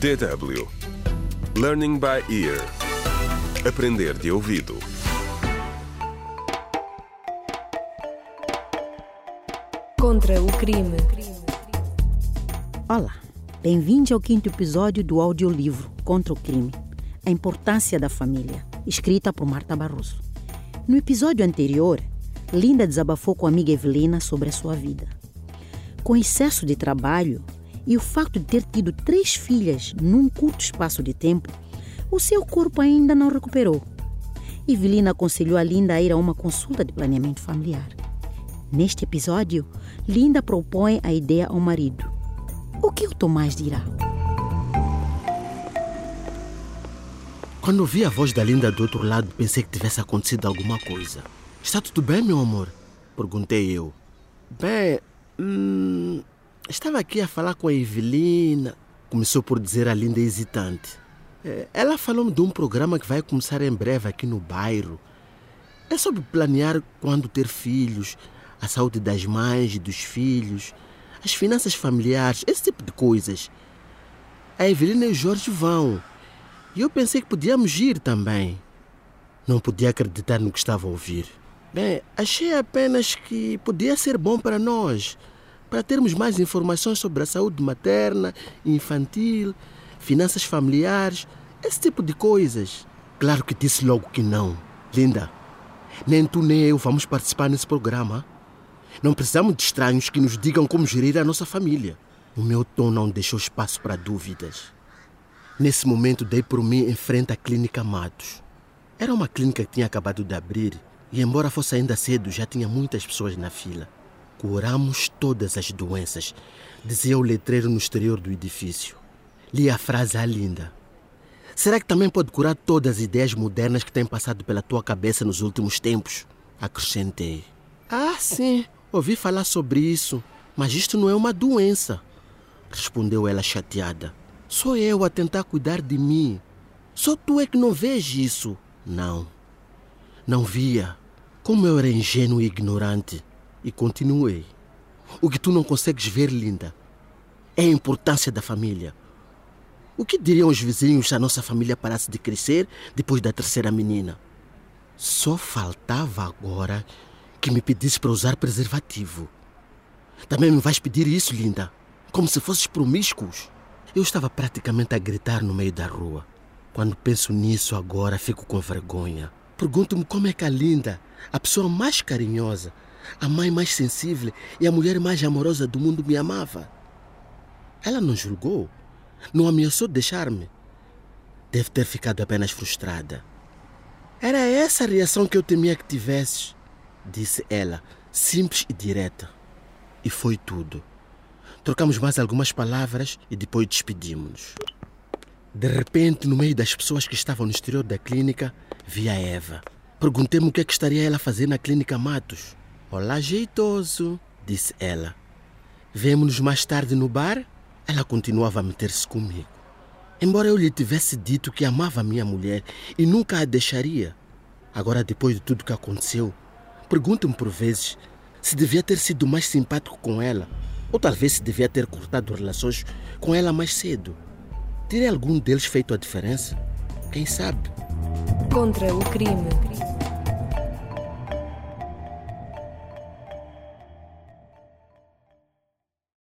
DW Learning by Ear Aprender de ouvido Contra o crime. Olá, bem-vindos ao quinto episódio do audiolivro Contra o Crime A Importância da Família, escrita por Marta Barroso. No episódio anterior, Linda desabafou com a amiga Evelina sobre a sua vida. Com excesso de trabalho e o facto de ter tido três filhas num curto espaço de tempo, o seu corpo ainda não recuperou. Evelina aconselhou a Linda a ir a uma consulta de planeamento familiar. Neste episódio, Linda propõe a ideia ao marido. O que o Tomás dirá? Quando ouvi a voz da Linda do outro lado, pensei que tivesse acontecido alguma coisa. Está tudo bem, meu amor? Perguntei eu. Bem, hum, estava aqui a falar com a Evelina. Começou por dizer a Linda hesitante. É, Ela falou-me de um programa que vai começar em breve aqui no bairro. É sobre planear quando ter filhos, a saúde das mães e dos filhos, as finanças familiares, esse tipo de coisas. A Evelina e o Jorge vão. E eu pensei que podíamos ir também. Não podia acreditar no que estava a ouvir. Bem, achei apenas que podia ser bom para nós, para termos mais informações sobre a saúde materna, infantil, finanças familiares, esse tipo de coisas. Claro que disse logo que não. Linda, nem tu nem eu vamos participar nesse programa. Não precisamos de estranhos que nos digam como gerir a nossa família. O meu tom não deixou espaço para dúvidas. Nesse momento, dei por mim em frente à Clínica Matos. Era uma clínica que tinha acabado de abrir e, embora fosse ainda cedo, já tinha muitas pessoas na fila. Curamos todas as doenças, dizia o letreiro no exterior do edifício. Li a frase à linda. Será que também pode curar todas as ideias modernas que têm passado pela tua cabeça nos últimos tempos? Acrescentei. Ah, sim, ouvi falar sobre isso, mas isto não é uma doença, respondeu ela chateada. Sou eu a tentar cuidar de mim. Só tu é que não vês isso. Não, não via. Como eu era ingênuo e ignorante. E continuei. O que tu não consegues ver, linda, é a importância da família. O que diriam os vizinhos se a nossa família parasse de crescer depois da terceira menina? Só faltava agora que me pedisse para usar preservativo. Também me vais pedir isso, linda? Como se fosses promíscuos? Eu estava praticamente a gritar no meio da rua. Quando penso nisso agora, fico com vergonha. Pergunto-me como é que a linda, a pessoa mais carinhosa, a mãe mais sensível e a mulher mais amorosa do mundo me amava. Ela não julgou, não ameaçou deixar-me. Deve ter ficado apenas frustrada. Era essa a reação que eu temia que tivesses, disse ela, simples e direta. E foi tudo. Trocamos mais algumas palavras e depois despedimos-nos. De repente, no meio das pessoas que estavam no exterior da clínica, vi a Eva. Perguntei-me o que é que estaria ela a fazer na clínica Matos. Olá, jeitoso, disse ela. Vemo-nos mais tarde no bar? Ela continuava a meter-se comigo. Embora eu lhe tivesse dito que amava minha mulher e nunca a deixaria, agora, depois de tudo que aconteceu, pergunto-me por vezes se devia ter sido mais simpático com ela ou talvez se devia ter cortado relações com ela mais cedo. Teria algum deles feito a diferença? Quem sabe? Contra o crime.